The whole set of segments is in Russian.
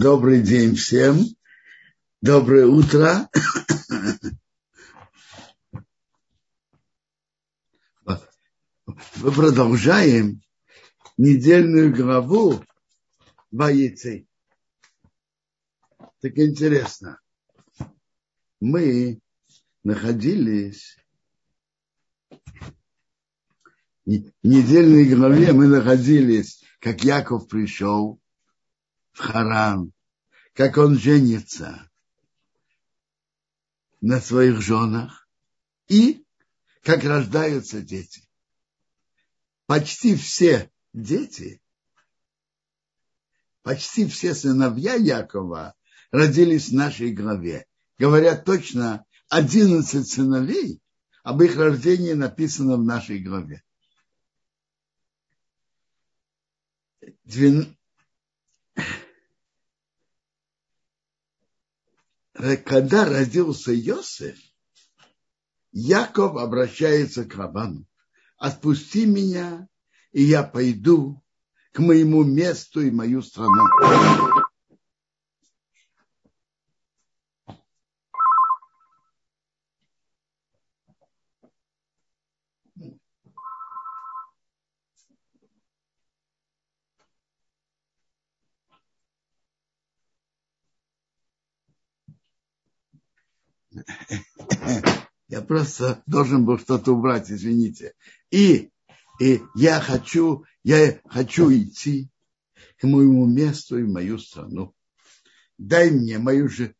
Добрый день всем. Доброе утро. Мы продолжаем недельную главу Ваицы. Так интересно. Мы находились в недельной главе мы находились, как Яков пришел в Харан, как он женится на своих женах и как рождаются дети. Почти все дети, почти все сыновья Якова родились в нашей главе. Говорят точно, 11 сыновей, об их рождении написано в нашей главе. Когда родился Йосеф, Яков обращается к Лавану. Отпусти меня, и я пойду к моему месту и мою страну. Я просто должен был что-то убрать, извините. И, и я хочу, я хочу идти к моему месту и в мою страну. Дай мне мою же,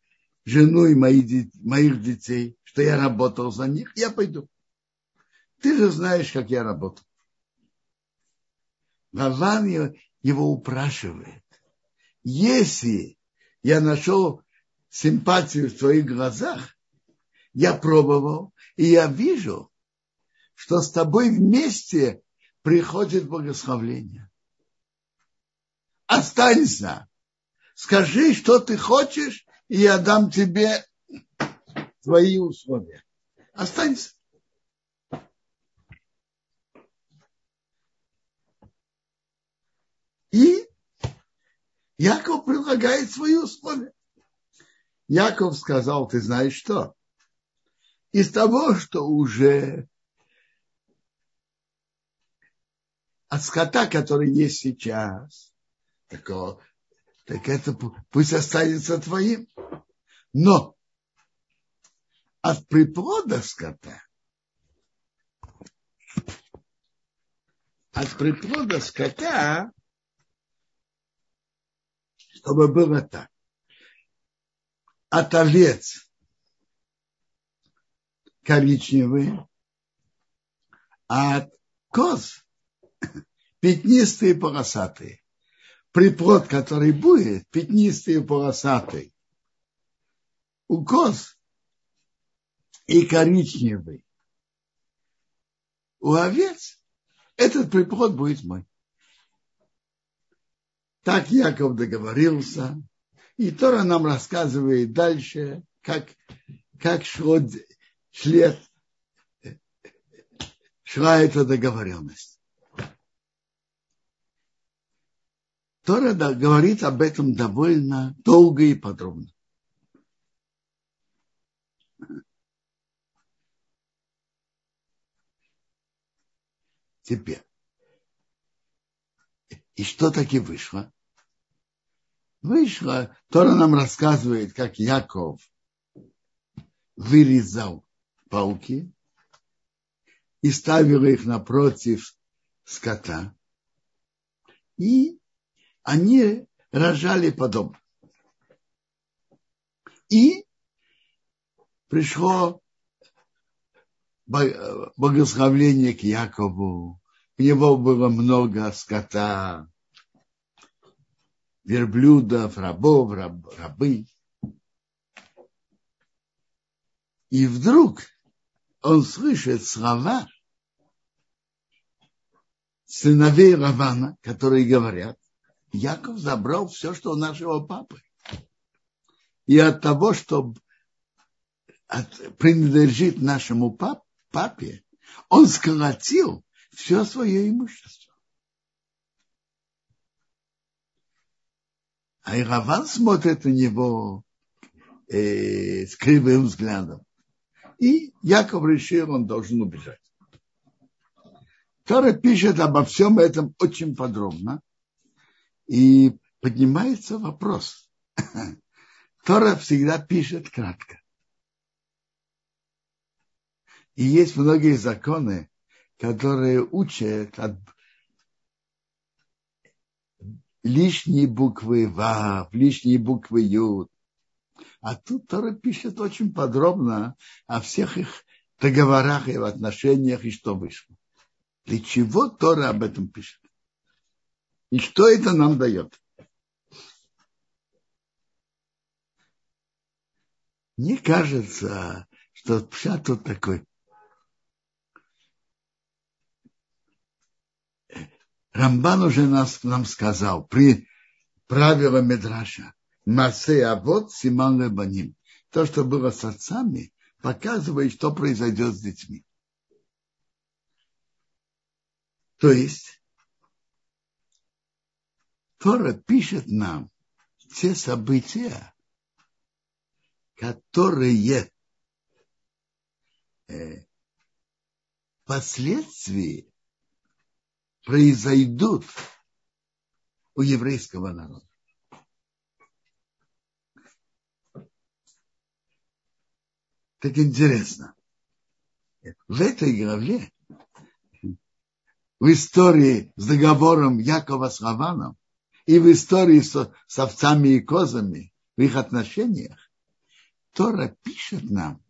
жену и мои, моих детей, что я работал за них, я пойду. Ты же знаешь, как я работал. Лаван его упрашивает. Если я нашел симпатию в твоих глазах, я пробовал, и я вижу, что с тобой вместе приходит благословление. Останься. Скажи, что ты хочешь, и я дам тебе твои условия. Останься. И Яков предлагает свои условия. Яков сказал, ты знаешь что? Из того, что уже от скота, который есть сейчас, так, так это пусть останется твоим. Но от приплода скота, от приплода скота, чтобы было так. От овец коричневые, а коз пятнистые полосатые. Приплод, который будет, пятнистый и полосатый. У коз и коричневый. У овец этот приплод будет мой. Так Яков договорился. И Тора нам рассказывает дальше, как, как шло шлет, шла эта договоренность. Тора говорит об этом довольно долго и подробно. Теперь. И что таки вышло? Вышло, Тора нам рассказывает, как Яков вырезал палки и ставила их напротив скота. И они рожали подобно. И пришло благословление к Якову. У него было много скота, верблюдов, рабов, раб, рабы. И вдруг он слышит слова сыновей Равана, которые говорят, Яков забрал все, что у нашего папы. И от того, что принадлежит нашему пап, папе, он сколотил все свое имущество. А Ираван смотрит на него э, с кривым взглядом. И Яков решил, он должен убежать. Тора пишет обо всем этом очень подробно. И поднимается вопрос. Тора всегда пишет кратко. И есть многие законы, которые учат от лишние буквы Вав, лишние буквы Юд. А тут Тора пишет очень подробно о всех их договорах и в отношениях, и что вышло. Для чего Тора об этом пишет? И что это нам дает? Мне кажется, что вся тут такой. Рамбан уже нас, нам сказал при правиле Медраша Масе Авод Симан Лебаним. То, что было с отцами, показывает, что произойдет с детьми. То есть Тора пишет нам те события, которые э, впоследствии произойдут у еврейского народа. Так интересно. В этой главе, в истории с договором Якова с Раваном и в истории с, с овцами и козами, в их отношениях, Тора пишет нам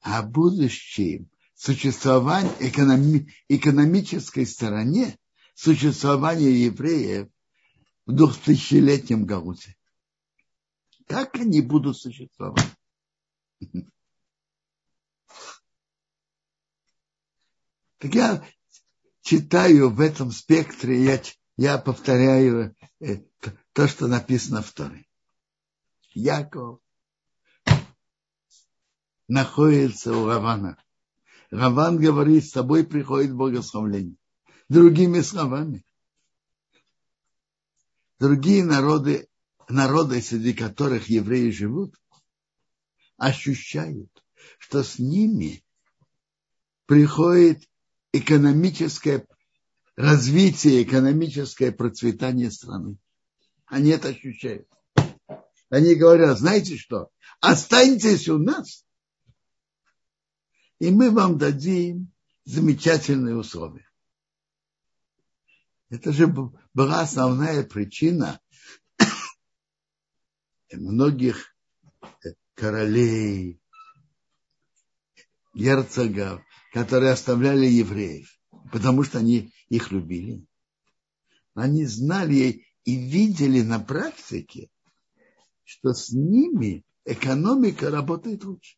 о будущем существования экономи, экономической стороне существования евреев в двухтысячелетнем Галуте. Как они будут существовать? Так я читаю в этом спектре, я, я повторяю э, то, что написано в Торе. Яков находится у Равана. Раван говорит, с тобой приходит богословление. Другими словами. Другие народы, народы, среди которых евреи живут, ощущают, что с ними приходит экономическое развитие, экономическое процветание страны. Они это ощущают. Они говорят, знаете что, останьтесь у нас, и мы вам дадим замечательные условия. Это же была основная причина многих королей, герцогов, которые оставляли евреев, потому что они их любили. Они знали и видели на практике, что с ними экономика работает лучше.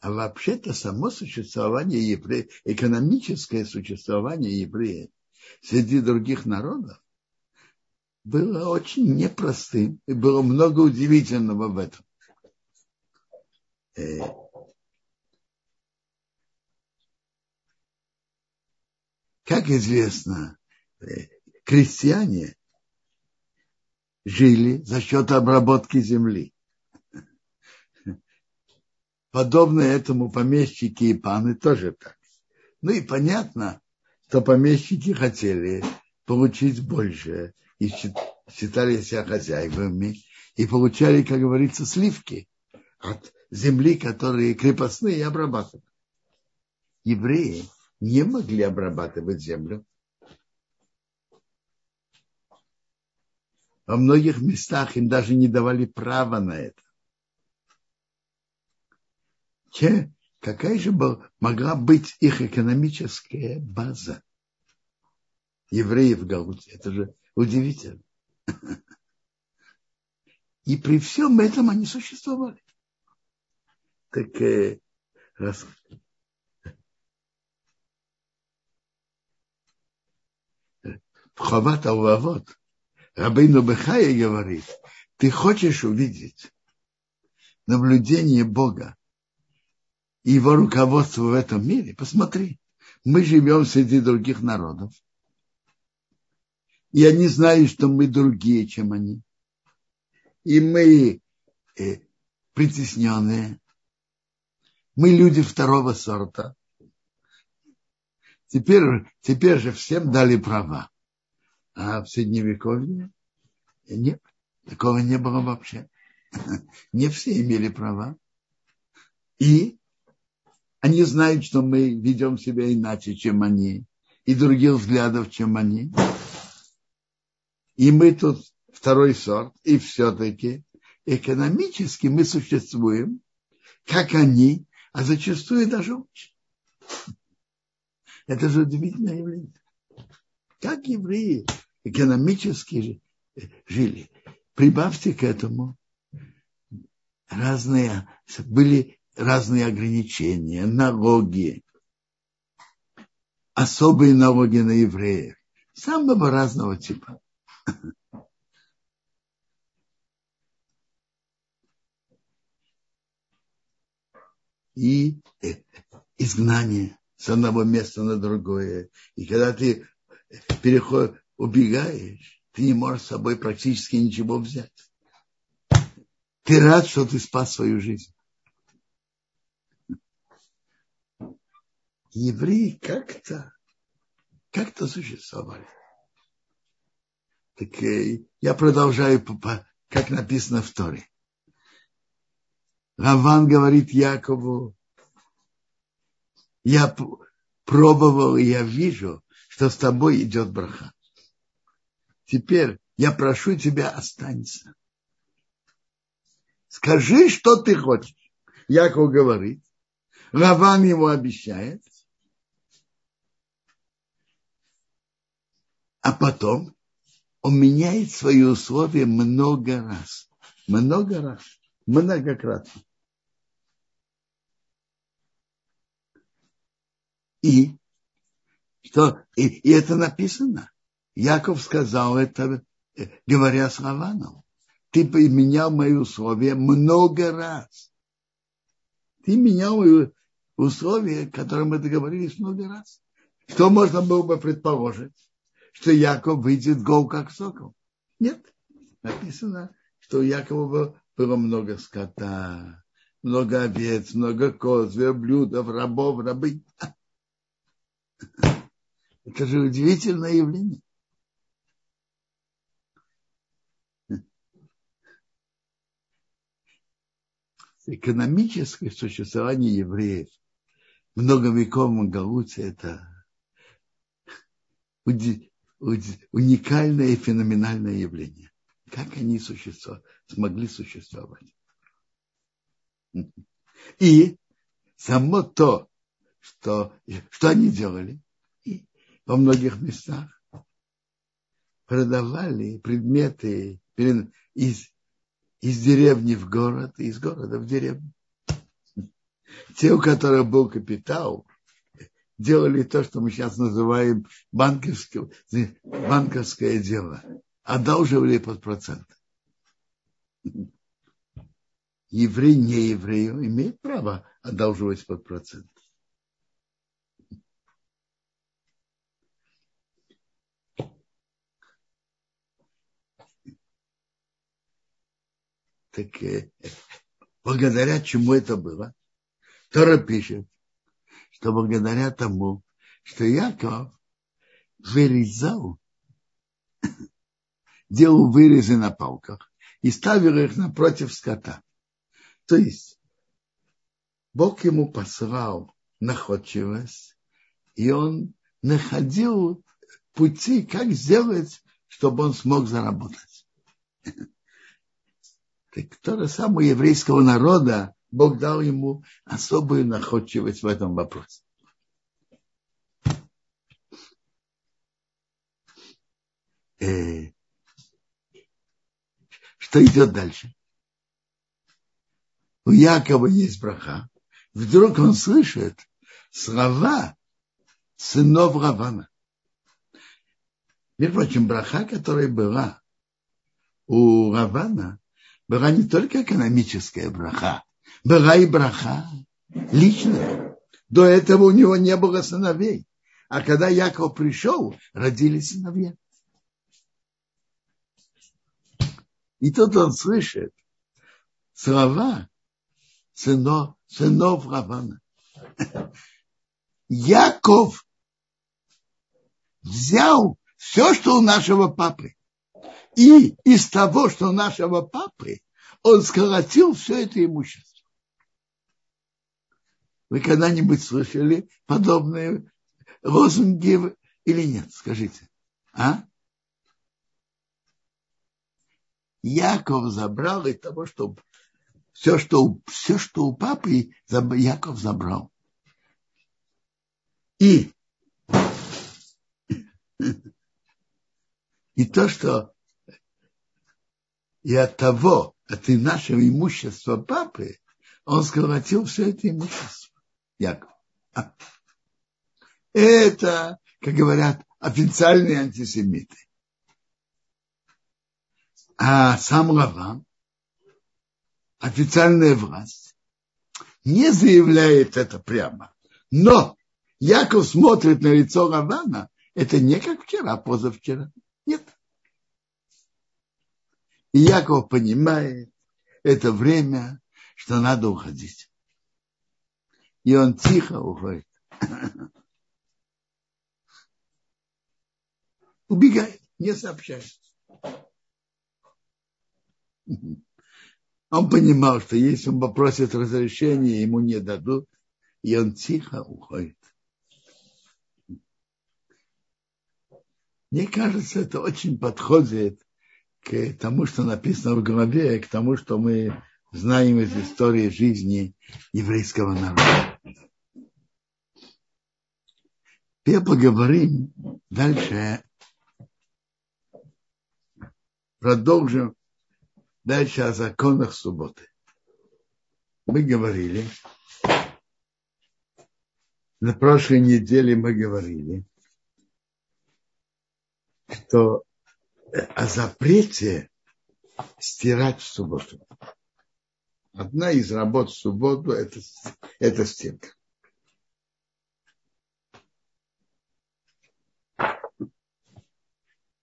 А вообще-то само существование евреев, экономическое существование евреев среди других народов было очень непростым, и было много удивительного в этом. Э, как известно, э, крестьяне жили за счет обработки земли подобно этому помещики и паны тоже так. Ну и понятно, что помещики хотели получить больше и считали себя хозяевами и получали, как говорится, сливки от земли, которые крепостные обрабатывали. Евреи не могли обрабатывать землю. Во многих местах им даже не давали права на это те, какая же могла быть их экономическая база евреев в Галуте? Это же удивительно. И при всем этом они существовали. Так э, раз, Хават Алвавот Рабейну Бехая говорит, ты хочешь увидеть наблюдение Бога его руководство в этом мире, посмотри, мы живем среди других народов, и они знают, что мы другие, чем они. И мы э, притесненные. Мы люди второго сорта. Теперь, теперь же всем дали права. А в Средневековье нет, такого не было вообще. Не все имели права. И они знают, что мы ведем себя иначе, чем они, и других взглядов, чем они. И мы тут второй сорт, и все-таки экономически мы существуем, как они, а зачастую даже лучше. Это же удивительное явление. Как евреи экономически жили. Прибавьте к этому разные, были разные ограничения, налоги, особые налоги на евреев, самого разного типа. И изгнание с одного места на другое. И когда ты переход, убегаешь, ты не можешь с собой практически ничего взять. Ты рад, что ты спас свою жизнь. Евреи как-то, как-то существовали. Так э, я продолжаю, как написано в Торе. Раван говорит Якову, я пробовал, и я вижу, что с тобой идет браха. Теперь я прошу тебя, останься. Скажи, что ты хочешь. Яков говорит. Раван ему обещает. А потом он меняет свои условия много раз. Много раз. Многократно. И что и, и это написано. Яков сказал это, э, говоря с Раваном. Ты менял мои условия много раз. Ты менял условия, которые мы договорились много раз. Что можно было бы предположить? Что Яков выйдет гол как сокол. Нет. Написано, что у Якова было много скота, много овец, много коз, верблюдов, рабов, рабы. Это же удивительное явление. Экономическое существование евреев многовековом Галуте – это уникальное и феноменальное явление. Как они существовали, смогли существовать. И само то, что, что они делали, во многих местах продавали предметы из, из деревни в город, из города в деревню. Те, у которых был капитал, делали то, что мы сейчас называем банковское, банковское дело. Одалживали под процент. Еврей не еврею имеет право одалживать под процент. Так э, благодаря чему это было? Тора пишет, что благодаря тому, что Яков вырезал, делал вырезы на палках и ставил их напротив скота. То есть Бог ему послал находчивость, и он находил пути, как сделать, чтобы он смог заработать. Так то же самое еврейского народа Бог дал ему особую находчивость в этом вопросе. Э, что идет дальше? У Якова есть браха. Вдруг он слышит слова сынов Равана. Между прочим, браха, которая была у Равана, была не только экономическая браха, была и браха личная. До этого у него не было сыновей. А когда Яков пришел, родились сыновья. И тут он слышит слова сынов, сынов Равана. Яков взял все, что у нашего папы. И из того, что у нашего папы, он скоротил все это имущество. Вы когда-нибудь слышали подобные лозунги или нет? Скажите. А? Яков забрал из того, что все, что, все, что у папы, Яков забрал. И, и то, что и от того, от нашего имущества папы, он сколотил все это имущество. Яков. Это, как говорят, официальные антисемиты. А сам Лаван, официальная власть, не заявляет это прямо. Но Яков смотрит на лицо Лавана, это не как вчера, а позавчера. Нет. И Яков понимает, это время, что надо уходить. И он тихо уходит. Убегает, не сообщает. Он понимал, что если он попросит разрешения, ему не дадут, и он тихо уходит. Мне кажется, это очень подходит к тому, что написано в главе, к тому, что мы знаем из истории жизни еврейского народа. Теперь поговорим дальше, продолжим дальше о законах субботы. Мы говорили, на прошлой неделе мы говорили, что о запрете стирать в субботу. Одна из работ в субботу это, это стирка.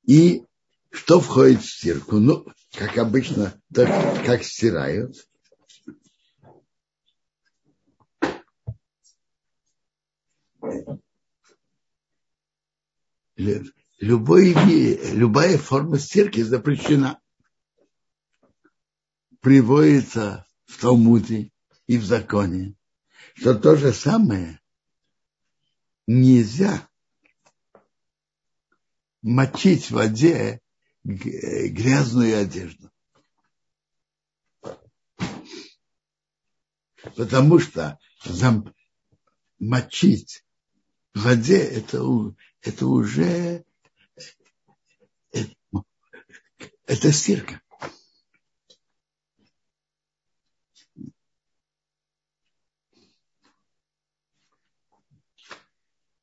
И что входит в стирку? Ну, как обычно, так, как стирают. Любой, любая форма стирки запрещена. Приводится в Талмуде и в законе, что то же самое нельзя мочить в воде грязную одежду. Потому что мочить в воде это, это уже это, это стирка.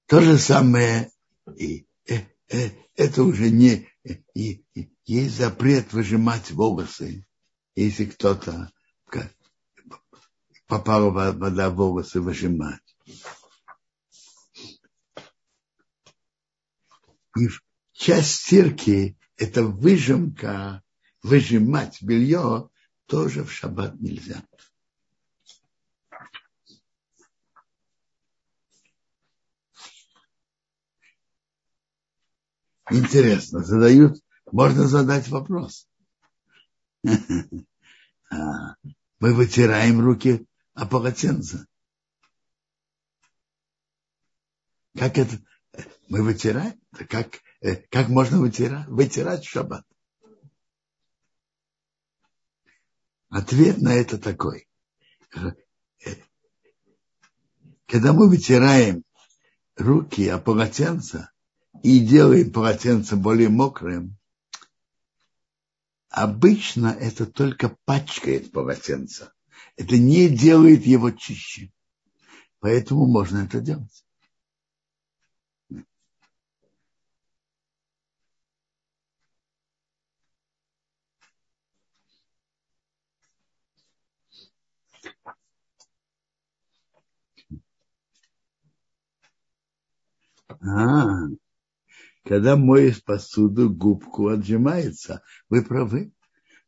То же самое и э, э, это уже не и, и, есть запрет выжимать волосы, если кто-то попала вода в волосы выжимать. И часть стирки – это выжимка, выжимать белье тоже в шаббат нельзя. Интересно, задают, можно задать вопрос. А, мы вытираем руки о полотенце. Как это? Мы вытираем? Как, э, как можно вытирать, вытирать шаббат? Ответ на это такой. Когда мы вытираем руки о полотенце, и делаем полотенце более мокрым, обычно это только пачкает полотенце. Это не делает его чище. Поэтому можно это делать. А, когда моешь посуду, губку отжимается. Вы правы.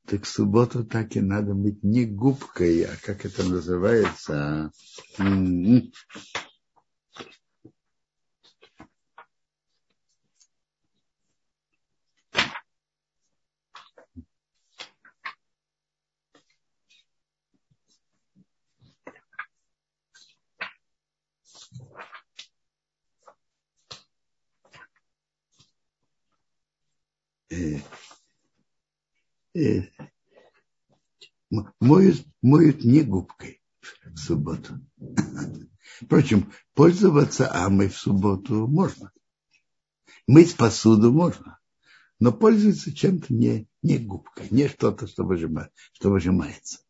Так в субботу так и надо быть не губкой, а как это называется? Моют, моют не губкой в субботу. Впрочем, пользоваться амой в субботу можно. Мыть посуду можно. Но пользоваться чем-то не, не губкой, не что-то, что, выжимает, что выжимается.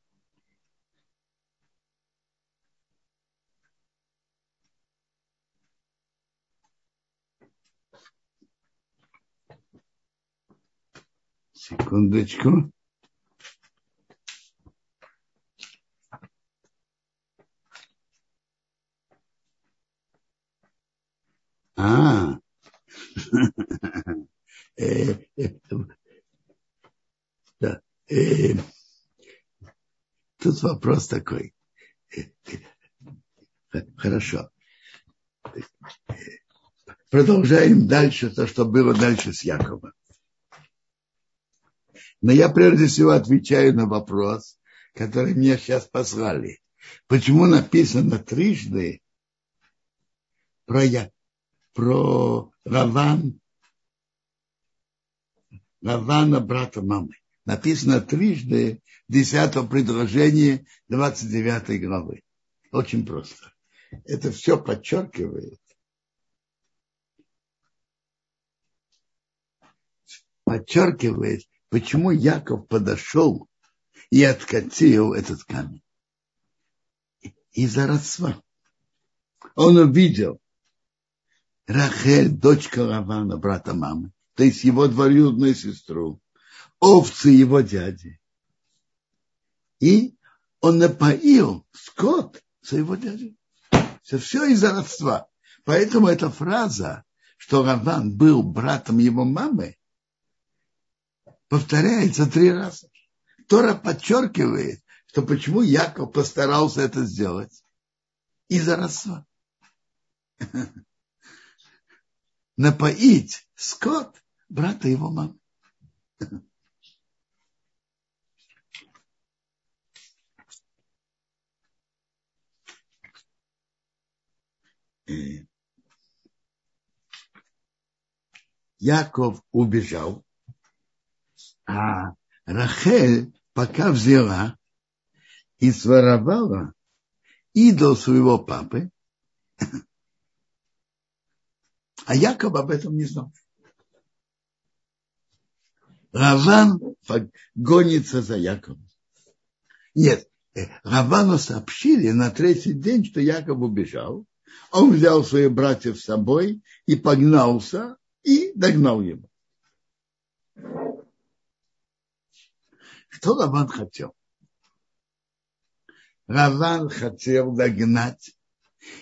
Секундочку. А, э, э, да. Э, тут вопрос такой. Хорошо. Продолжаем дальше то, что было дальше с Яковом. Но я прежде всего отвечаю на вопрос, который мне сейчас послали. Почему написано трижды про, я, про Раван, Равана, брата мамы? Написано трижды в 10 предложении 29 главы. Очень просто. Это все подчеркивает, подчеркивает, почему Яков подошел и откатил этот камень. Из-за родства. Он увидел Рахель, дочка Лавана, брата мамы, то есть его двоюродную сестру, овцы его дяди. И он напоил скот своего дяди. Все, все из-за родства. Поэтому эта фраза, что Раван был братом его мамы, повторяется три раза. Тора подчеркивает, что почему Яков постарался это сделать. Из-за родства. Напоить скот брата его мамы. Яков убежал, а Рахель пока взяла и своровала идол своего папы, а Яков об этом не знал. Раван гонится за Яковом. Нет, э, Равану сообщили на третий день, что Яков убежал. Он взял своих братьев с собой и погнался, и догнал его. Что Раван хотел? Раван хотел догнать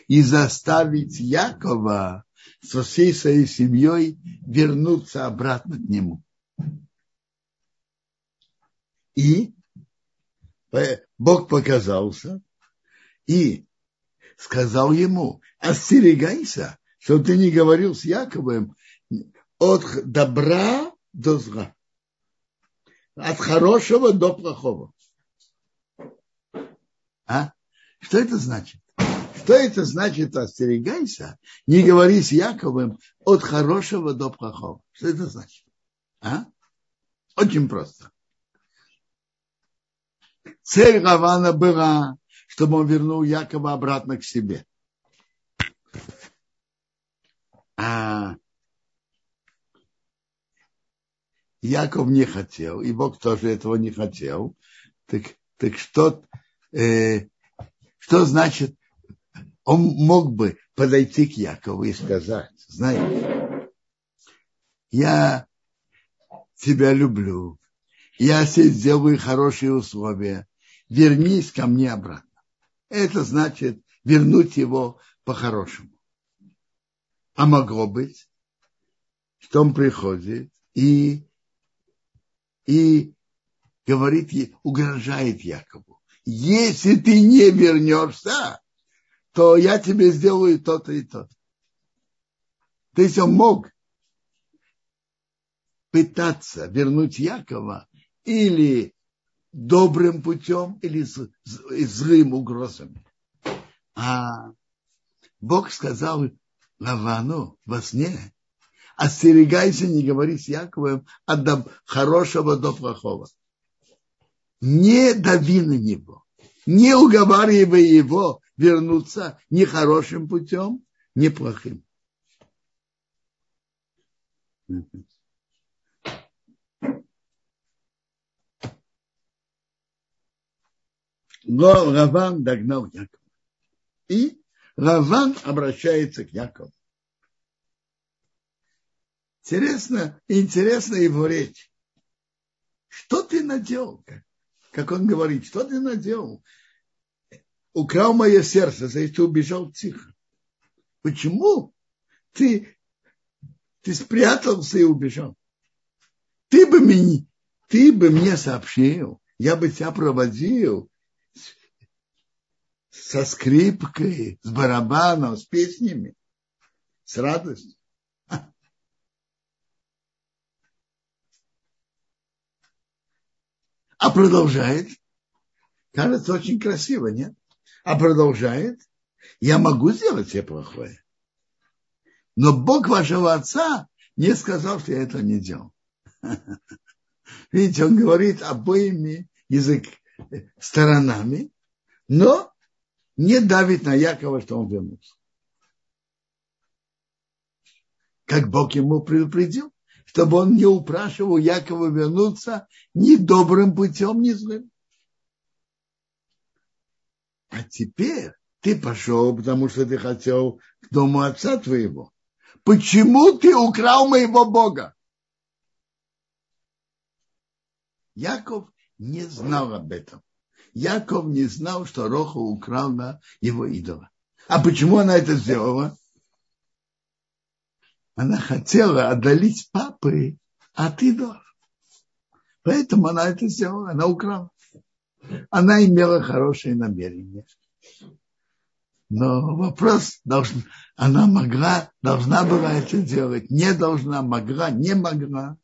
и заставить Якова со всей своей семьей вернуться обратно к нему. И Бог показался и сказал ему, остерегайся, чтобы ты не говорил с Яковом от добра до зла от хорошего до плохого. А? Что это значит? Что это значит, остерегайся, не говори с Яковым от хорошего до плохого. Что это значит? А? Очень просто. Цель Равана была, чтобы он вернул Якова обратно к себе. А Яков не хотел, и Бог тоже этого не хотел. Так, так что, э, что значит, он мог бы подойти к Якову и сказать, знаешь, я тебя люблю, я себе сделаю хорошие условия, вернись ко мне обратно. Это значит вернуть его по-хорошему. А могло быть, что он приходит и, и говорит, угрожает Якову. Если ты не вернешься, то я тебе сделаю то-то и то-то. То есть он мог пытаться вернуть Якова или добрым путем, или злым угрозами. А Бог сказал Лавану во сне, остерегайся не говори с Яковом от хорошего до плохого. Не дави на него, не уговаривай его вернуться ни хорошим путем, ни плохим. Но Раван догнал Якова. И Раван обращается к Якову. Интересно, интересно его речь. Что ты наделал? Как, он говорит, что ты наделал? Украл мое сердце, за это убежал тихо. Почему ты, ты спрятался и убежал? Ты бы, мне, ты бы мне сообщил, я бы тебя проводил со скрипкой, с барабаном, с песнями, с радостью. А продолжает. Кажется, очень красиво, нет? А продолжает. Я могу сделать тебе плохое. Но Бог вашего отца не сказал, что я этого не делал. Видите, он говорит обоими язык сторонами, но не давит на Якова, что он вернулся. Как Бог ему предупредил чтобы он не упрашивал Якова вернуться ни добрым путем, ни злым. А теперь ты пошел, потому что ты хотел к дому отца твоего. Почему ты украл моего Бога? Яков не знал об этом. Яков не знал, что Роха украл на его идола. А почему она это сделала? Она хотела отдалить папы от идолов. Поэтому она это сделала, она украла. Она имела хорошие намерения. Но вопрос, должен, она могла, должна была это делать, не должна, могла, не могла.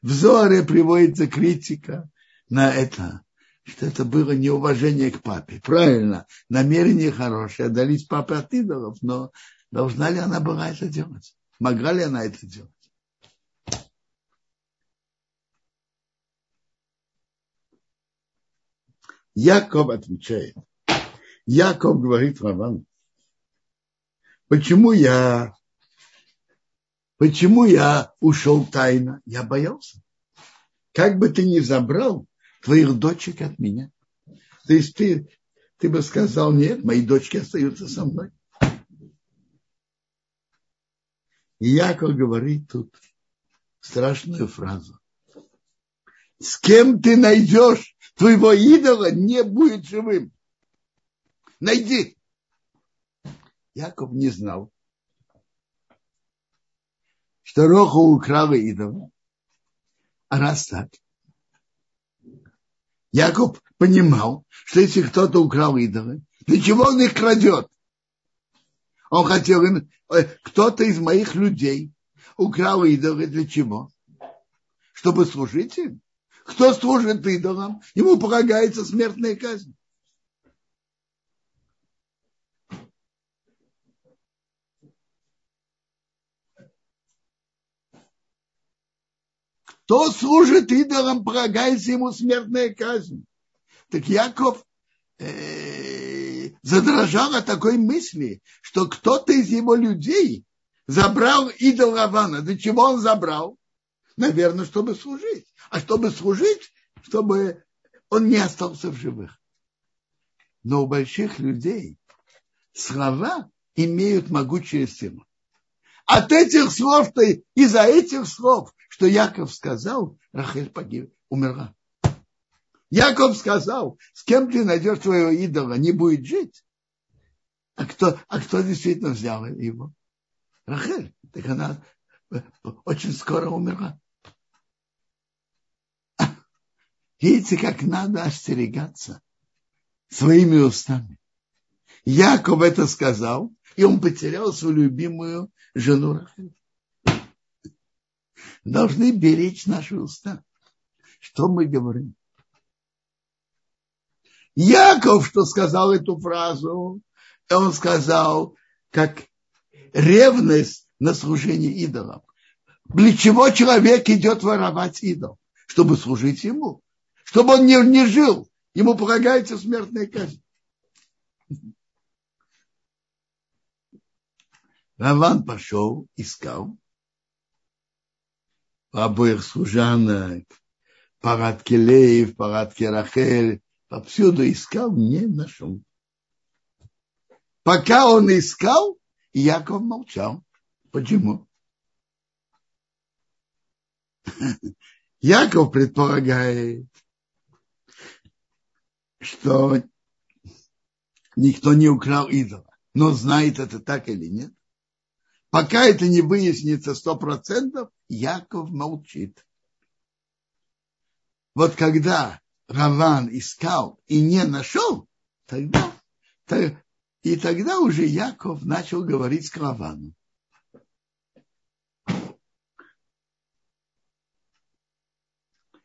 В Зоре приводится критика на это, что это было неуважение к папе. Правильно, намерение хорошее, отдалить папы от идолов, но должна ли она была это делать? Могла ли она это делать? Яков отвечает. Яков говорит Равану, почему я, почему я ушел тайно? Я боялся. Как бы ты ни забрал твоих дочек от меня. То есть ты, ты бы сказал, нет, мои дочки остаются со мной. И Яков говорит тут страшную фразу. С кем ты найдешь твоего идола, не будет живым. Найди. Яков не знал, что Роха украла идола. А раз так, Яков понимал, что если кто-то украл идолы, для чего он их крадет? Он хотел, э, кто-то из моих людей украл идолы для чего? Чтобы служить им. Кто служит идолам, ему полагается смертная казнь. Кто служит идолам, полагается ему смертная казнь. Так Яков э, задрожал от такой мысли, что кто-то из его людей забрал идол Лавана. Для чего он забрал? Наверное, чтобы служить. А чтобы служить, чтобы он не остался в живых. Но у больших людей слова имеют могучую силу. От этих слов-то, из-за этих слов, что Яков сказал, Рахель погиб, умерла. Яков сказал, с кем ты найдешь своего идола, не будет жить. А кто, а кто действительно взял его? Рахель, так она очень скоро умерла. Видите, как надо остерегаться своими устами. Яков это сказал, и он потерял свою любимую жену Рахель. Должны беречь наши уста. Что мы говорим? Яков, что сказал эту фразу, он сказал, как ревность на служение идолам. Для чего человек идет воровать идол? Чтобы служить ему. Чтобы он не, не жил. Ему полагается смертная казнь. Раван пошел, искал обоих служанок, парад Келеев, парад Керахель, повсюду искал, не нашел. Пока он искал, Яков молчал. Почему? Яков предполагает, что никто не украл идола. Но знает это так или нет. Пока это не выяснится сто процентов, Яков молчит. Вот когда Раван искал и не нашел, тогда, и тогда уже Яков начал говорить с Раваном.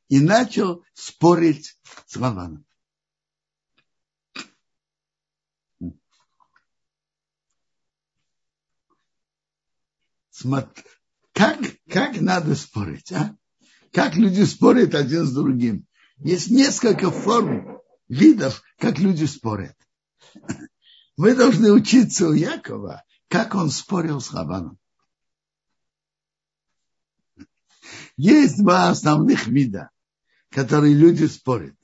И начал спорить с. Смотри, как, как надо спорить, а? Как люди спорят один с другим. Есть несколько форм, видов, как люди спорят. Мы должны учиться у Якова, как он спорил с Лаваном. Есть два основных вида, которые люди спорят.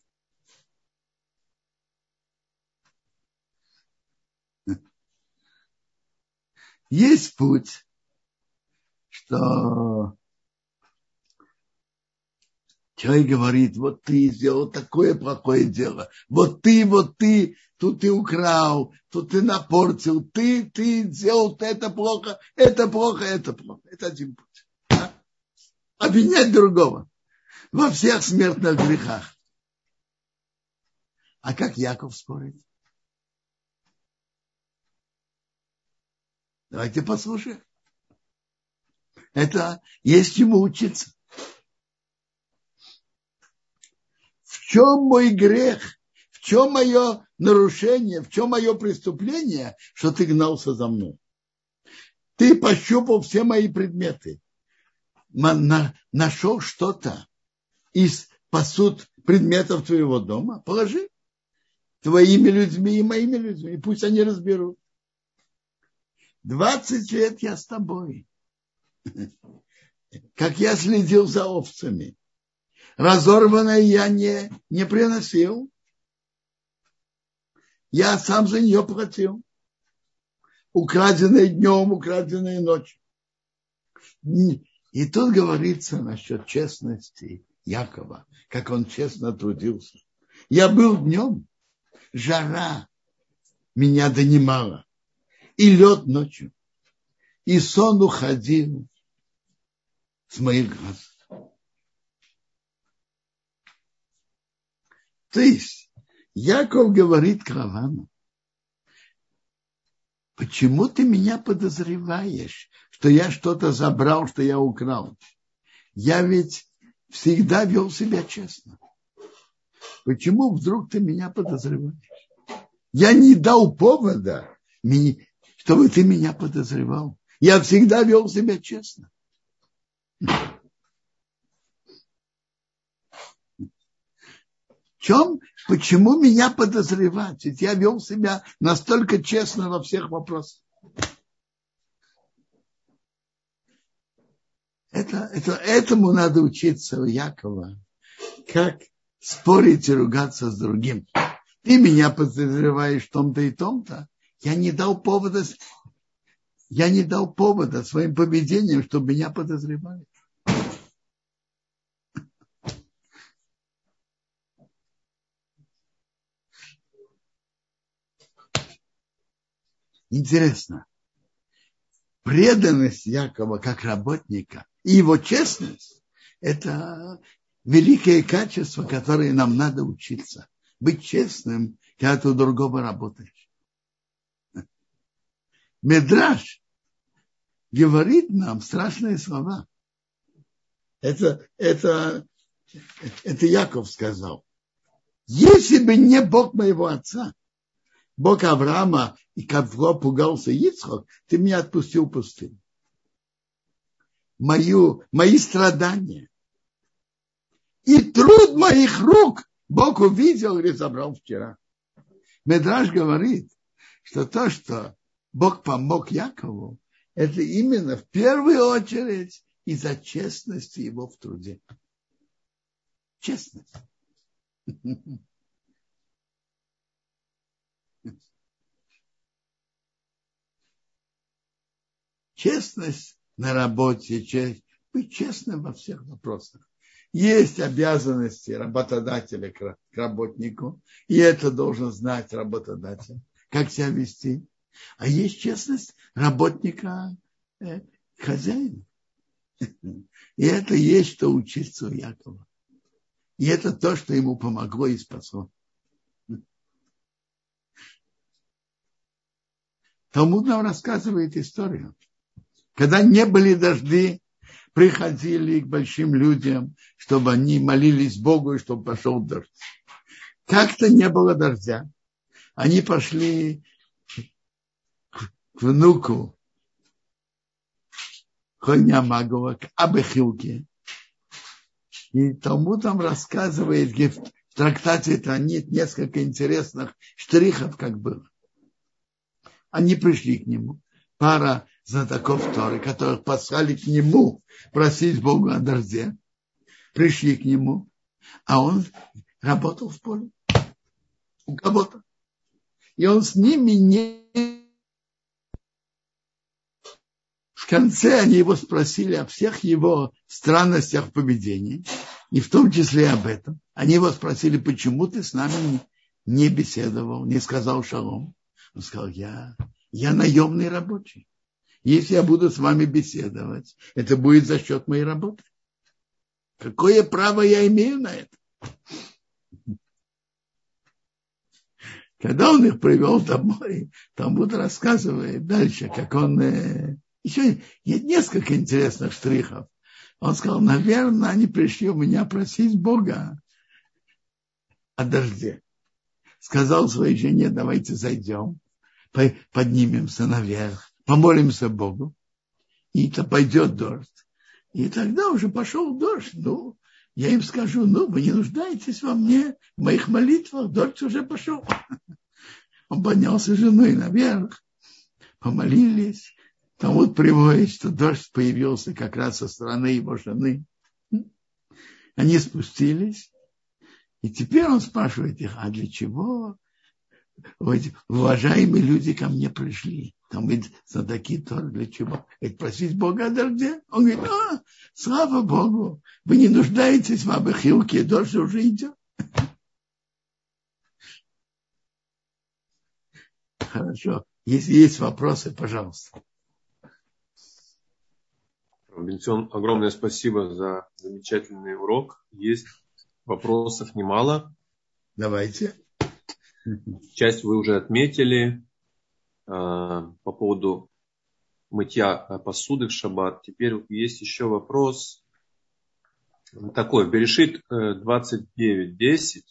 Есть путь, что человек говорит, вот ты сделал такое плохое дело, вот ты, вот ты, тут ты украл, тут ты напортил, ты, ты сделал это плохо, это плохо, это плохо. Это один путь. Да? Обвинять другого во всех смертных грехах. А как Яков спорит? Давайте послушаем. Это есть ему учиться. Чем мой грех? В чем мое нарушение? В чем мое преступление, что ты гнался за мной? Ты пощупал все мои предметы. Нашел что-то из посуд предметов твоего дома? Положи твоими людьми и моими людьми. И пусть они разберут. Двадцать лет я с тобой как я следил за овцами. Разорванное я не, не приносил. Я сам за нее платил. Украденные днем, украденные ночью. И тут говорится насчет честности Якова, как он честно трудился. Я был днем, жара меня донимала, и лед ночью, и сон уходил, с моих глаз. То есть Яков говорит к Равану, почему ты меня подозреваешь, что я что-то забрал, что я украл? Я ведь всегда вел себя честно. Почему вдруг ты меня подозреваешь? Я не дал повода, чтобы ты меня подозревал. Я всегда вел себя честно. Чем, почему меня подозревать? Ведь я вел себя настолько честно во всех вопросах. Это, это, этому надо учиться у Якова. Как спорить и ругаться с другим. Ты меня подозреваешь в том-то и том-то. Я не дал повода, я не дал повода своим поведением, чтобы меня подозревали. Интересно. преданность Якова как работника и его честность – это великое качество, которое нам надо учиться. Быть честным, когда ты у другого работаешь. Медраж говорит нам страшные слова. Это, это, это Яков сказал. Если бы не Бог моего отца, Бог Авраама, и кого пугался Ицхок, ты меня отпустил в пустыню. Мою, мои страдания и труд моих рук Бог увидел и забрал вчера. Медраж говорит, что то, что Бог помог Якову, это именно в первую очередь из-за честности его в труде. Честность. Честность на работе, честь, быть честным во всех вопросах. Есть обязанности работодателя к работнику, и это должен знать работодатель, как себя вести. А есть честность работника э, хозяина. И это есть что учиться у Якова. И это то, что ему помогло и спасло. Талмуд нам рассказывает историю. Когда не были дожди, приходили к большим людям, чтобы они молились Богу и чтобы пошел дождь. Как-то не было дождя. Они пошли к внуку Хойня Магова, к Абахилке. И тому там рассказывает, в трактате это нет несколько интересных штрихов, как было. Они пришли к нему. Пара знатоков Торы, которых послали к нему просить Бога о дожде, пришли к нему, а он работал в поле у кого-то. И он с ними не... В конце они его спросили о всех его странностях в поведении, и в том числе об этом. Они его спросили, почему ты с нами не беседовал, не сказал шалом. Он сказал, я, я наемный рабочий. Если я буду с вами беседовать, это будет за счет моей работы. Какое право я имею на это? Когда он их привел домой, Талмуд рассказывает дальше, как он... Э, еще есть несколько интересных штрихов. Он сказал, наверное, они пришли у меня просить Бога о дожде. Сказал своей жене, давайте зайдем, поднимемся наверх помолимся Богу, и то пойдет дождь. И тогда уже пошел дождь. Ну, я им скажу, ну, вы не нуждаетесь во мне, в моих молитвах, дождь уже пошел. Он поднялся с женой наверх, помолились. Там вот приводит, что дождь появился как раз со стороны его жены. Они спустились, и теперь он спрашивает их, а для чего уважаемые люди ко мне пришли? Там ведь знатоки тоже для чего? Ведь просить Бога о дожде. Он говорит, а, слава Богу, вы не нуждаетесь в Абахилке, дождь уже идет. Хорошо. Если есть вопросы, пожалуйста. Бенцион, огромное спасибо за замечательный урок. Есть вопросов немало. Давайте. Часть вы уже отметили. Э, по поводу мытья э, посуды в шаббат. Теперь есть еще вопрос такой. Берешит 29.10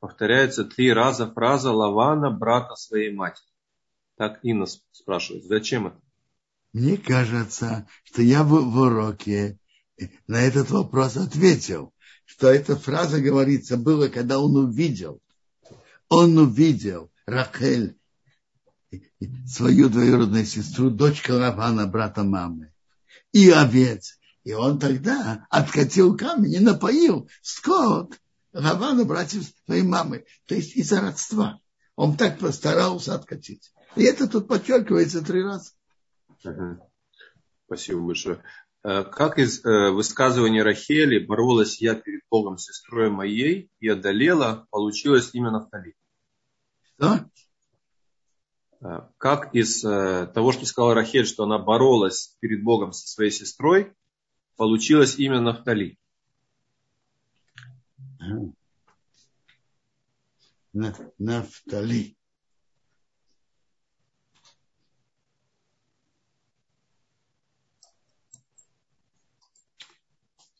повторяется три раза фраза Лавана, брата своей матери. Так Инна спрашивает, зачем это? Мне кажется, что я в, в уроке на этот вопрос ответил, что эта фраза говорится было, когда он увидел, он увидел Рахель свою двоюродную сестру, дочка Лавана, брата мамы, и овец. И он тогда откатил камень и напоил скот Лавану, братьев своей мамы. То есть из-за родства. Он так постарался откатить. И это тут подчеркивается три раза. Спасибо большое. Э, как из э, высказывания Рахели боролась я перед Богом сестрой моей и одолела, получилось именно в Талит. Что? Э, как из того, что сказала Рахель, что она боролась перед Богом со своей сестрой, получилось имя Нафтали? Нафтали.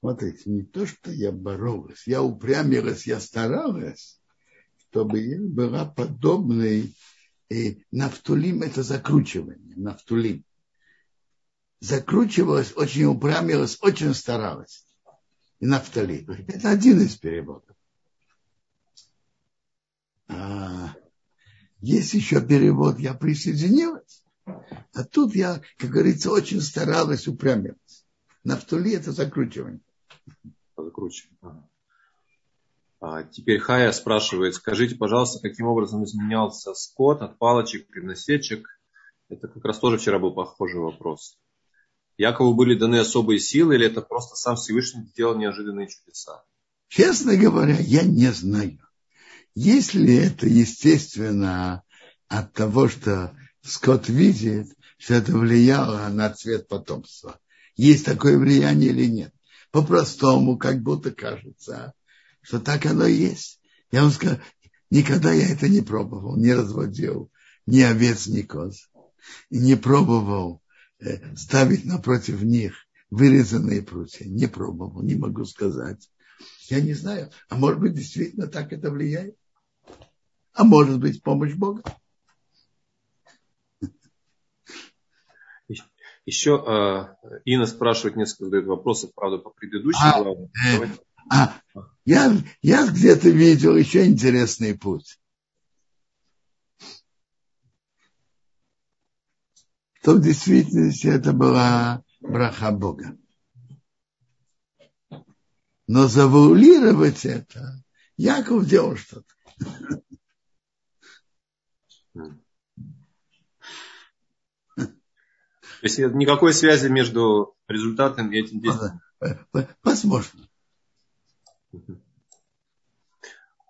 Смотрите, не то, что я боролась, я упрямилась, я старалась, чтобы я была подобной. И нафтулим – это закручивание, нафтулим. Закручивалась, очень упрямилась, очень старалась. И нафтали. Это один из переводов. А есть еще перевод, я присоединилась. А тут я, как говорится, очень старалась, упрямилась. Нафтули – это закручивание закручиваем. А теперь Хая спрашивает, скажите, пожалуйста, каким образом изменялся скот от палочек и насечек? Это как раз тоже вчера был похожий вопрос. Якову были даны особые силы, или это просто сам Всевышний сделал неожиданные чудеса? Честно говоря, я не знаю. Если это естественно от того, что скот видит, что это влияло на цвет потомства. Есть такое влияние или нет? По-простому, как будто кажется, что так оно и есть. Я вам скажу, никогда я это не пробовал, не разводил ни овец, ни коз. И не пробовал э, ставить напротив них вырезанные прутья. Не пробовал, не могу сказать. Я не знаю. А может быть, действительно так это влияет? А может быть, помощь Бога? Еще э, Инна спрашивает несколько задает вопросов, правда, по предыдущим а, главам. Э, а, я, я где-то видел еще интересный путь. То в действительности это была браха Бога. Но завуалировать это, Яков делал что-то. То есть никакой связи между результатом и этим действием? Возможно.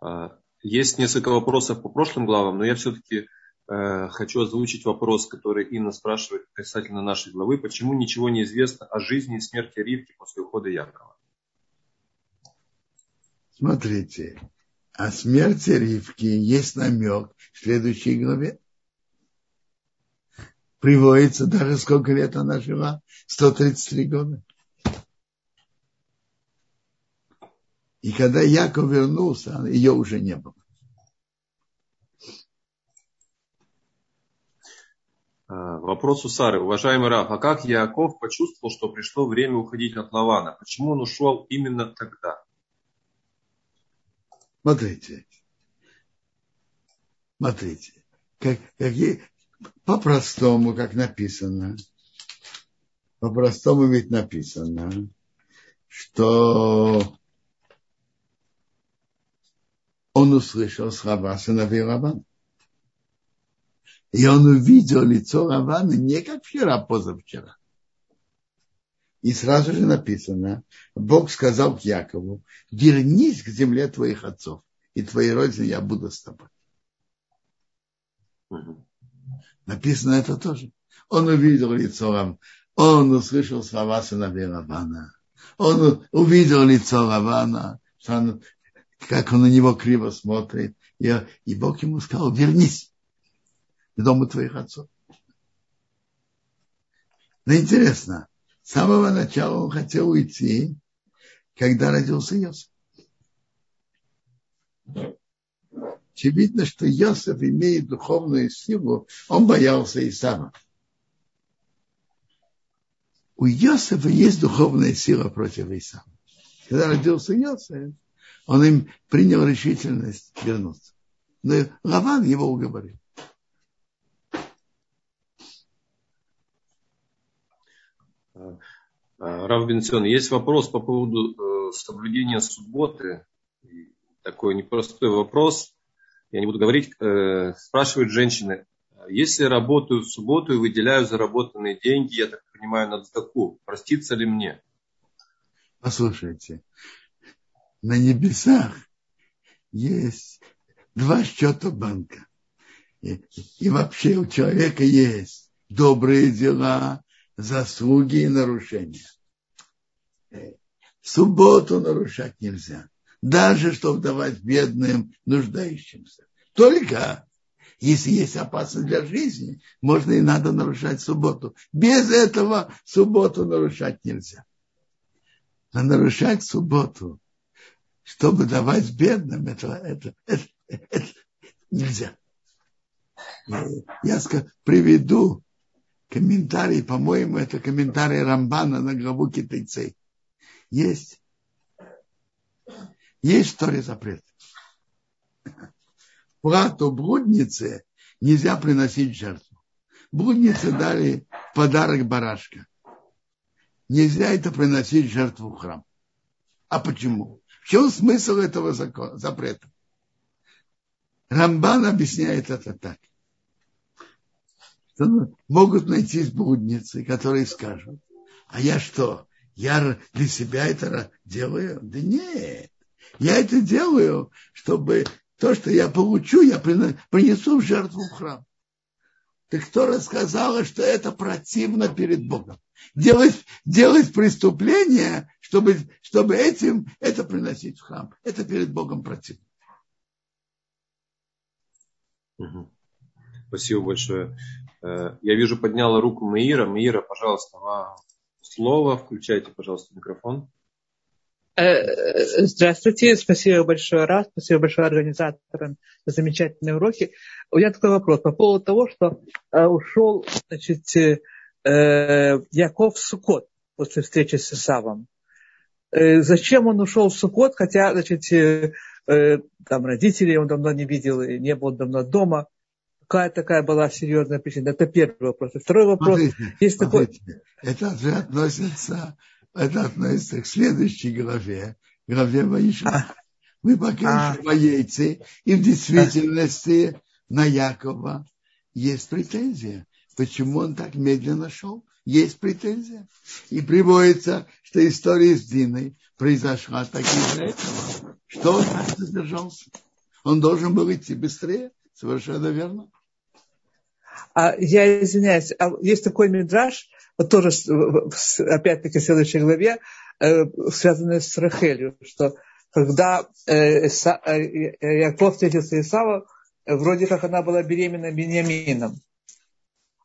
А, есть несколько вопросов по прошлым главам, но я все-таки э, хочу озвучить вопрос, который Инна спрашивает касательно нашей главы. Почему ничего не известно о жизни и смерти Ривки после ухода Якова? Смотрите, о смерти Ривки есть намек в следующей главе приводится даже сколько лет она жила, 133 года. И когда Яков вернулся, ее уже не было. А, вопрос у Сары. Уважаемый Раф, а как Яков почувствовал, что пришло время уходить от Лавана? Почему он ушел именно тогда? Смотрите. Смотрите. Как, какие, по-простому, как написано, по-простому ведь написано, что он услышал слова сыновей Равана. И он увидел лицо Равана не как вчера, а позавчера. И сразу же написано, Бог сказал к Якову, вернись к земле твоих отцов, и твоей родине я буду с тобой. Написано это тоже. Он увидел лицо Рав, он услышал слова сыновей Равана. Он увидел лицо Равана, что он, как он на него криво смотрит. И, и Бог ему сказал, вернись к дому твоих отцов. Но интересно, с самого начала он хотел уйти, когда родился Иосиф очевидно, что Йосиф имеет духовную силу, он боялся Исава. У Йосифа есть духовная сила против Исава. Когда родился Йосиф, он им принял решительность вернуться. Но Лаван его уговорил. Рав Бенцион, есть вопрос по поводу э, соблюдения субботы. Такой непростой вопрос я не буду говорить, э, спрашивают женщины, если работаю в субботу и выделяю заработанные деньги, я так понимаю, на цдаку, простится ли мне? Послушайте, на небесах есть два счета банка. и, и вообще у человека есть добрые дела, заслуги и нарушения. Субботу нарушать нельзя. Даже чтобы давать бедным, нуждающимся. Только если есть опасность для жизни, можно и надо нарушать субботу. Без этого субботу нарушать нельзя. А нарушать субботу, чтобы давать бедным, это, это, это, это нельзя. Я приведу комментарий, по-моему, это комментарий Рамбана на главу китайцей. Есть, есть история запрет. Плату блуднице нельзя приносить жертву. Блуднице дали подарок барашка. Нельзя это приносить жертву в храм. А почему? В чем смысл этого закона, запрета? Рамбан объясняет это так что могут найти блудницы, которые скажут, а я что, я для себя это делаю? Да нет, я это делаю, чтобы то, что я получу, я принесу в жертву в храм. Так кто рассказала, что это противно перед Богом? Делать, делать преступление, чтобы, чтобы этим это приносить в храм. Это перед Богом противно. Спасибо большое. Э, я вижу, подняла руку Маира. Маира, пожалуйста, вам слово. Включайте, пожалуйста, микрофон. Э, здравствуйте, спасибо большое раз, спасибо большое организаторам за замечательные уроки. У меня такой вопрос по поводу того, что э, ушел значит, Яков Сукот после встречи с Исавом. Зачем он ушел в Сукот, хотя значит, там родителей он давно не видел, не был давно дома какая такая была серьезная причина? Это первый вопрос. И второй вопрос. Смотрите, есть смотрите, такой... Это же относится, это относится к следующей главе, главе Ваиша. Мы пока а. еще воейцы, и в действительности на Якова есть претензия. Почему он так медленно шел? Есть претензия. И приводится, что история с Диной произошла так из-за этого. Что он так задержался? Он должен был идти быстрее. Совершенно верно. А я извиняюсь, а есть такой мидраж, тоже опять-таки в следующей главе, э, связанный с Рахелью, что когда э, э, Яков встретился с Исавом, вроде как она была беременна Бениамином.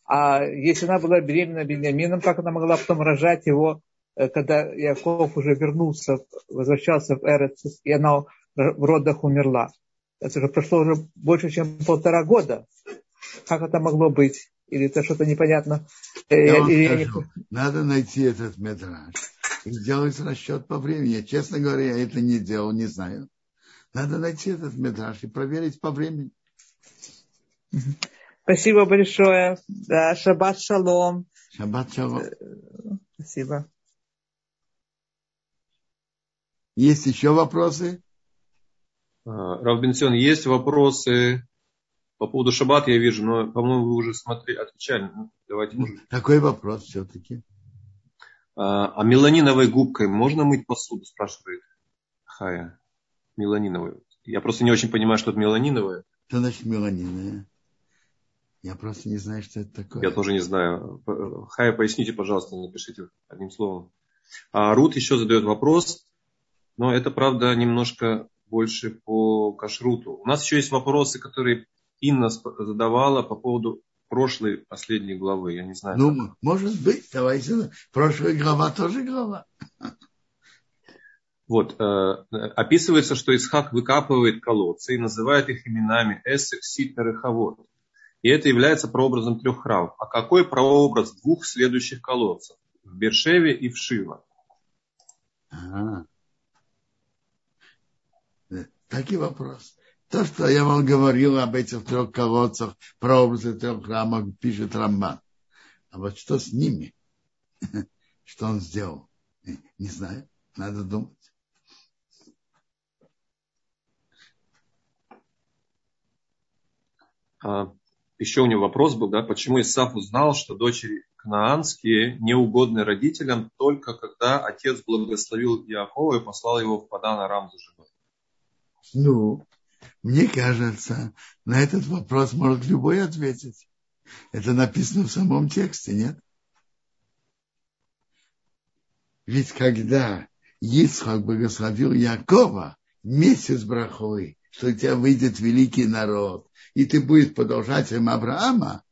А если она была беременна Бениамином, как она могла потом рожать его, когда Яков уже вернулся, возвращался в Эрец, и она в родах умерла? Это же прошло уже больше, чем полтора года. Как это могло быть? Или это что-то непонятно? Э, я вам Или... скажу, надо найти этот метраж и сделать расчет по времени. Честно говоря, я это не делал, не знаю. Надо найти этот метраж и проверить по времени. Спасибо большое. Да, шаббат шалом. Шаббат шалом. Э, спасибо. Есть еще вопросы? А, Равбенсион, есть вопросы по поводу шаббат я вижу, но, по-моему, вы уже смотрели, отвечали. Ну, давайте, может. Какой вопрос все-таки? А, а меланиновой губкой можно мыть посуду, спрашивает Хая. Меланиновой. Я просто не очень понимаю, что это меланиновое. Что значит меланиновое? Я просто не знаю, что это такое. Я тоже не знаю. Хая, поясните, пожалуйста, напишите одним словом. А Рут еще задает вопрос, но это, правда, немножко больше по кашруту. У нас еще есть вопросы, которые Инна задавала по поводу прошлой последней главы. Я не знаю. Ну, как. может быть, давайте. Прошлая глава тоже глава. Вот, э, описывается, что Исхак выкапывает колодцы и называет их именами Эсек, Ситер и Хавот. И это является прообразом трех храмов. А какой прообраз двух следующих колодцев? В Бершеве и в Шива. Ага. Такий вопрос. То, что я вам говорил об этих трех колодцах, про образы трех храмов, пишет Рамбан. А вот что с ними? Что он сделал? Не знаю. Надо думать. А, еще у него вопрос был, да, почему Исаф узнал, что дочери кнаанские неугодны родителям только когда отец благословил Иакова и послал его в Падан Арам за женой? Ну, Мне кажется, на этот вопрос может любой ответить. Это написано в самом тексте, нет? Ведь когда Ицхак благословил Якова месяц браховый, что у тебя выйдет великий народ, и ты будешь продолжателем Авраама,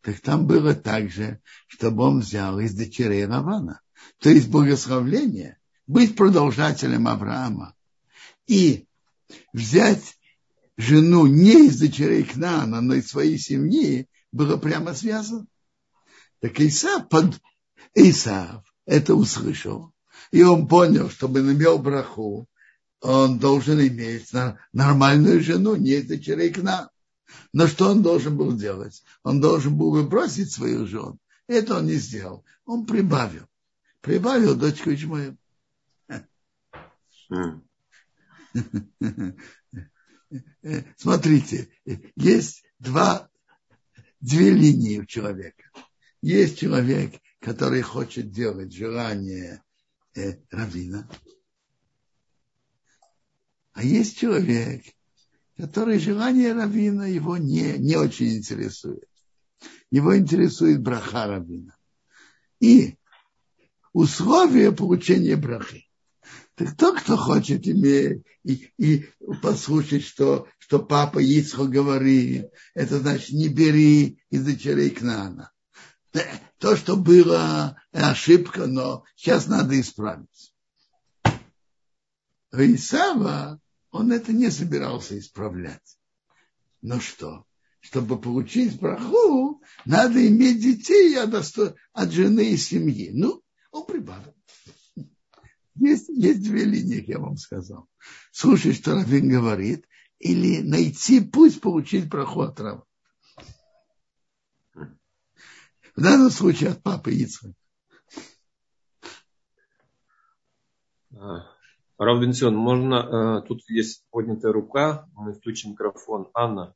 так там было также, чтобы он взял из дочерей Равана. То есть благословление, быть продолжателем Авраама и взять жену не из дочерей Кнана, но из своей семьи, было прямо связано. Так Исав, под... Исав это услышал, и он понял, чтобы он имел браху, он должен иметь нормальную жену, не из дочерей Кнана. Но что он должен был делать? Он должен был выбросить свою жену. Это он не сделал. Он прибавил. Прибавил дочку Ичмаил. Смотрите, есть два, две линии у человека. Есть человек, который хочет делать желание э, равина, а есть человек, который желание равина его не, не очень интересует. Его интересует браха равина. И условия получения брахи. Так тот, кто хочет иметь и, и послушать, что, что папа Ицхо говорит, это значит, не бери из дочерей Кнана. То, что было ошибка, но сейчас надо исправить. Исава, он это не собирался исправлять. Но что? Чтобы получить браху, надо иметь детей от, от жены и семьи. Ну, он прибавил. Есть, есть две линии, я вам сказал. Слушать, что Равин говорит, или найти путь получить проход Рава. В данном случае от папы Ицхака. Рав Бенсион, можно, э, тут есть поднятая рука, мы включим микрофон. Анна,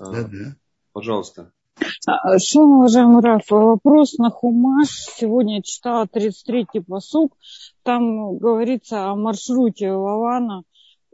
э, да, да. пожалуйста. Шалом, уважаемый Раф, вопрос на Хумаш. Сегодня я читала 33-й посук. Там говорится о маршруте Лавана.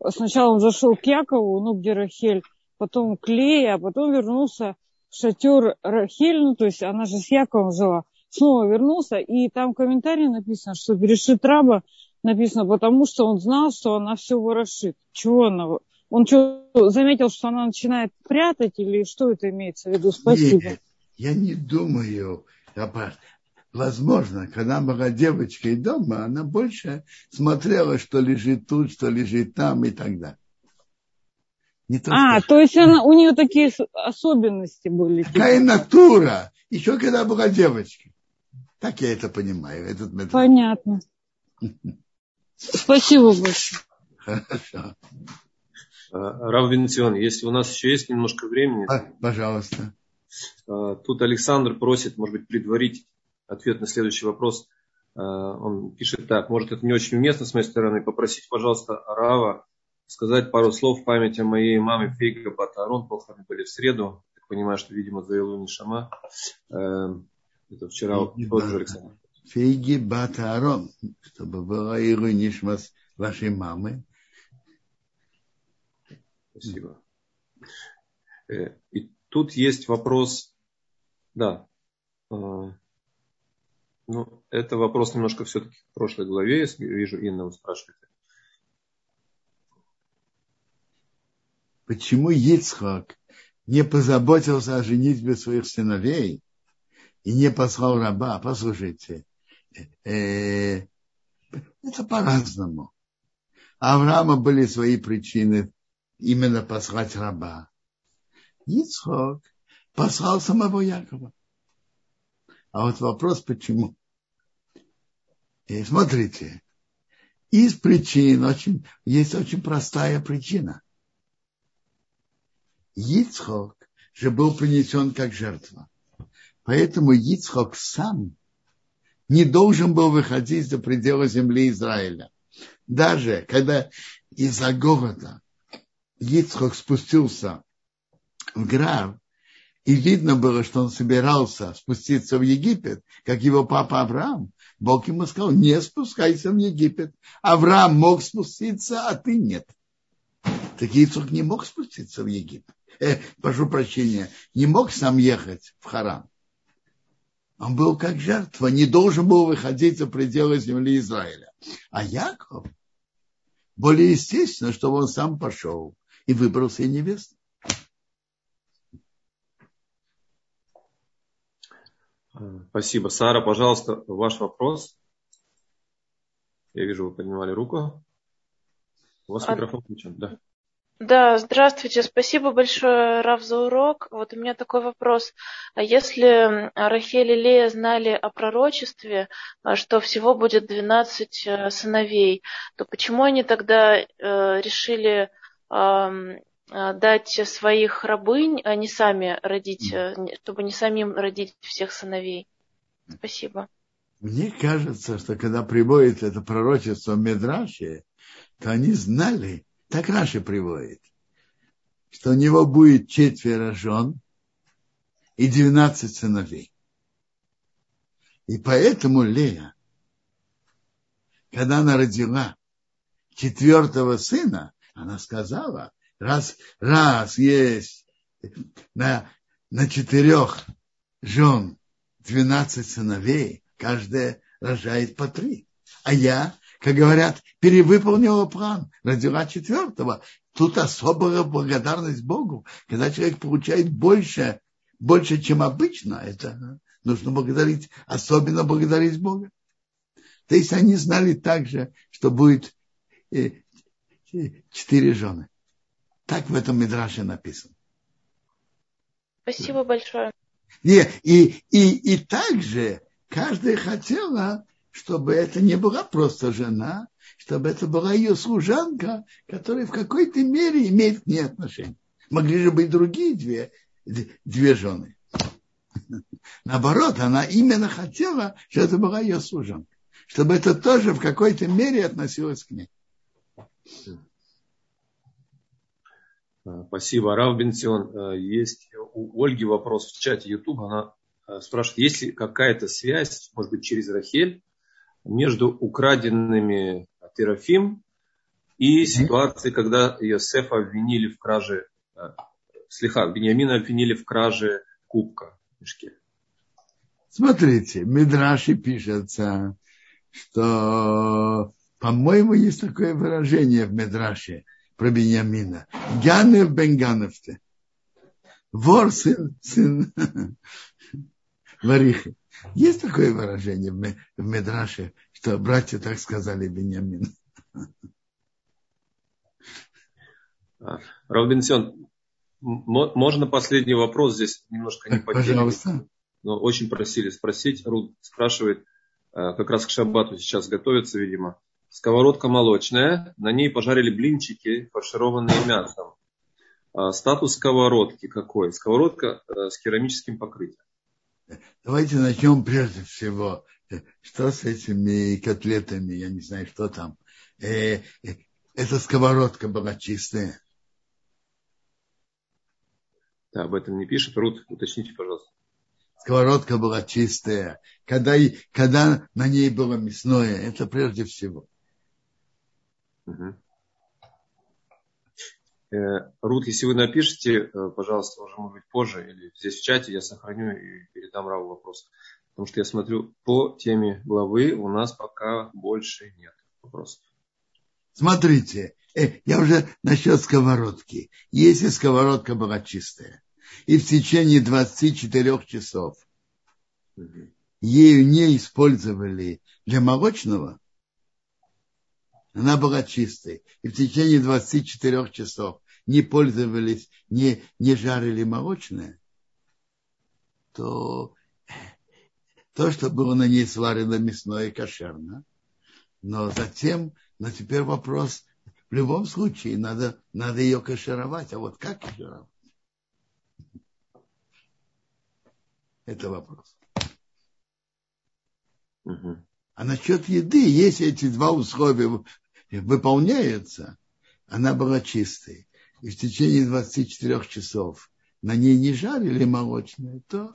Сначала он зашел к Якову, ну, где Рахель, потом к Лее, а потом вернулся в шатер Рахель, ну, то есть она же с Яковом жила. Снова вернулся, и там комментарий написано, что берешит раба написано, потому что он знал, что она все ворошит. Чего она он что, заметил, что она начинает прятать или что это имеется в виду? Спасибо. Нет, я не думаю. Возможно, когда была девочкой дома, она больше смотрела, что лежит тут, что лежит там и так далее. Не то, а, что... то есть она, у нее такие особенности были. Такая типа. натура. Еще когда была девочкой. Так я это понимаю. Этот метод. Понятно. Спасибо большое. Хорошо. Э, Рав Венцион, если у нас еще есть немножко времени. А, пожалуйста. Э, тут Александр просит, может быть, предварить ответ на следующий вопрос. Э, он пишет так, может, это не очень уместно с моей стороны, попросить, пожалуйста, Рава сказать пару слов в память о моей маме Фейга Батарон. Похороны были в среду. Я понимаю, что, видимо, за Илуни Шама. Это вчера тоже Александр. Фейги Батарон, чтобы была Илуни вашей мамы Спасибо. Э, и тут есть вопрос, да, э, ну, это вопрос немножко все-таки в прошлой главе, я вижу, Инна, вы спрашиваете. Почему Ицхак не позаботился о женитьбе своих сыновей и не послал раба? Послушайте, э, это по-разному. Авраама были свои причины именно послать раба. Ицхок послал самого Якова. А вот вопрос, почему? И смотрите, из причин очень, есть очень простая причина. Ицхок же был принесен как жертва. Поэтому Ицхок сам не должен был выходить за пределы земли Израиля. Даже когда из-за голода Ицхок спустился в Грав, и видно было, что он собирался спуститься в Египет, как его папа Авраам. Бог ему сказал, не спускайся в Египет. Авраам мог спуститься, а ты нет. Так Ицук не мог спуститься в Египет. Э, прошу прощения, не мог сам ехать в Харан. Он был как жертва, не должен был выходить за пределы земли Израиля. А Яков, более естественно, чтобы он сам пошел и выбрал себе невесту. Спасибо. Сара, пожалуйста, ваш вопрос. Я вижу, вы поднимали руку. У вас а... микрофон включен, да. Да, здравствуйте. Спасибо большое, Рав, за урок. Вот у меня такой вопрос. А если Рахель и Лея знали о пророчестве, а, что всего будет 12 э, сыновей, то почему они тогда э, решили дать своих рабынь, а не сами родить, э, чтобы не самим родить всех сыновей? Спасибо. Мне кажется, что когда приводит это пророчество в Медраше, то они знали, так Раши приводит, что у него будет четверо жен и двенадцать сыновей. И поэтому Лея, когда она родила четвертого сына, она сказала, раз, раз есть на, на четырех жен двенадцать сыновей, каждая рожает по три. А я как говорят, перевыполнила план, родила четвертого. Тут особая благодарность Богу. Когда человек получает больше, больше, чем обычно, это нужно благодарить, особенно благодарить Бога. То есть они знали также, что будет э, четыре жены. Так в этом Мидраше написано. Спасибо большое. И, и, и, и также каждая хотела чтобы это не была просто жена, чтобы это была ее служанка, которая в какой-то мере имеет к ней отношение. Могли же быть другие две, две жены. Наоборот, она именно хотела, чтобы это была ее служанка. Чтобы это тоже в какой-то мере относилось к ней. Спасибо. Рав Бенсион, э, есть у Ольги вопрос в чате YouTube. Она э, спрашивает, есть ли какая-то связь, может быть, через Рахель, между украденными Терафим и ситуацией, когда Иосифа обвинили в краже, э, слегка, Бениамина обвинили в краже кубка в мешке. Смотрите, Мидраши пишется, что, по-моему, есть такое выражение в Медраше про Бениамина. Ганев бен Ганевте. Вор сын, сын Варихи. Есть такое выражение в Медраше, что братья так сказали Беньямин. А, Равбенсион, можно последний вопрос здесь немножко не? Пожалуйста. Но очень просили спросить. Руд спрашивает, а, как раз к шаббату сейчас готовится, видимо. Сковородка молочная, на ней пожарили блинчики, фаршированные мясом. А, статус сковородки какой? Сковородка с керамическим покрытием. Давайте начнем прежде всего, э, что с этими котлетами, я не знаю, что там. Э, э, эта сковородка была чистая. Да, об этом не пишет. Рут, уточните, пожалуйста. Сковородка была чистая. Когда, когда на ней было мясное, это прежде всего. Э, Рут, если вы напишите, э, пожалуйста, уже, может быть, позже или здесь в чате, я сохраню и передам Раву вопрос. Потому что я смотрю, по теме главы у нас пока больше нет вопросов. Смотрите, э, я уже насчет сковородки. Если сковородка была чистая, и в течение 24 часов ею не использовали для молочного, она была чистой. И в течение 24 часов не пользовались, не, не жарили молочное, то то, что было на ней сварено мясное кошерно. Но затем, но теперь вопрос, в любом случае надо, надо ее кашировать. А вот как кашировать? Это вопрос. Угу. А насчет еды, если эти два условия выполняется, она была чистой, и в течение 24 часов на ней не жарили молочное, то,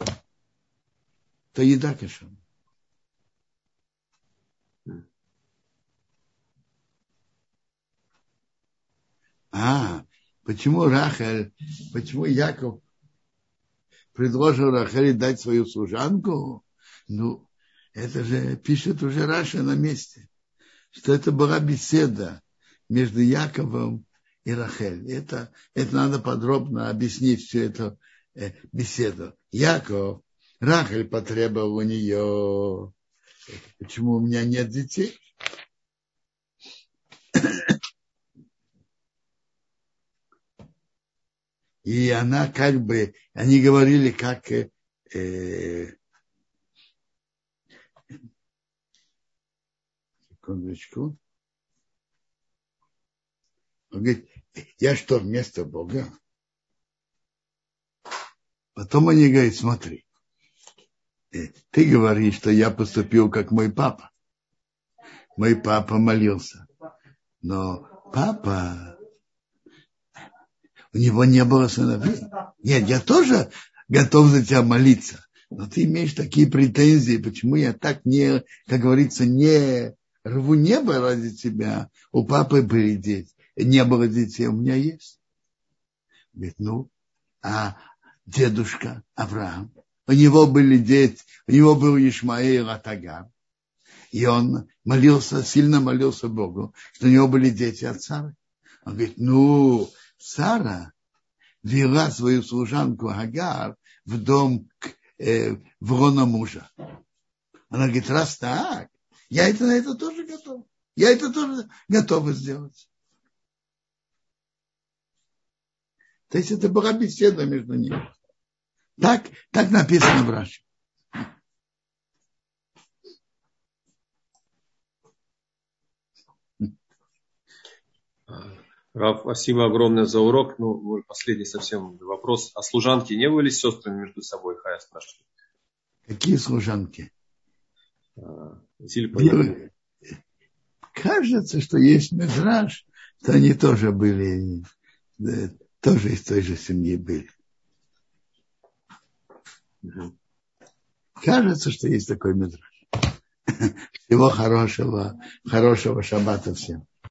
то еда кошерная. А, почему Рахель, почему Яков предложил Рахеле дать свою служанку? Ну, это же пишет уже Раша на месте, что это была беседа между Яковом и Рахель. Это, это надо подробно объяснить всю эту э, беседу. Яков, Рахель потребовал у нее, почему у меня нет детей? И она как бы, они говорили, как э, секундочку. Он говорит, я что, вместо Бога? Потом они говорят, смотри, э, ты говоришь, что я поступил как мой папа. Мой папа молился. Но папа, у него не было сыновей. Нет, я тоже готов за тебя молиться. Но ты имеешь такие претензии, почему я так не, как говорится, не рву небо ради тебя. У папы были дети не было детей, у меня есть. Говорит, ну, а дедушка Авраам, у него были дети, у него был Ишмаил Атагар, и он молился, сильно молился Богу, что у него были дети от Сары. Он говорит, ну, Сара вела свою служанку Агар в дом э, врона мужа. Она говорит, раз так, я это на это тоже готов. Я это тоже готова сделать. То есть это была беседа между ними. Так, так написано в Раши. Раф, спасибо огромное за урок. Ну, мой последний совсем вопрос. А служанки не были сестрами между собой, Хая спрашивает? Какие служанки? Зильпа. Кажется, что есть медраж, что они тоже были тоже из той же семьи были. Кажется, что есть такой метраж. Всего хорошего, хорошего шаббата всем.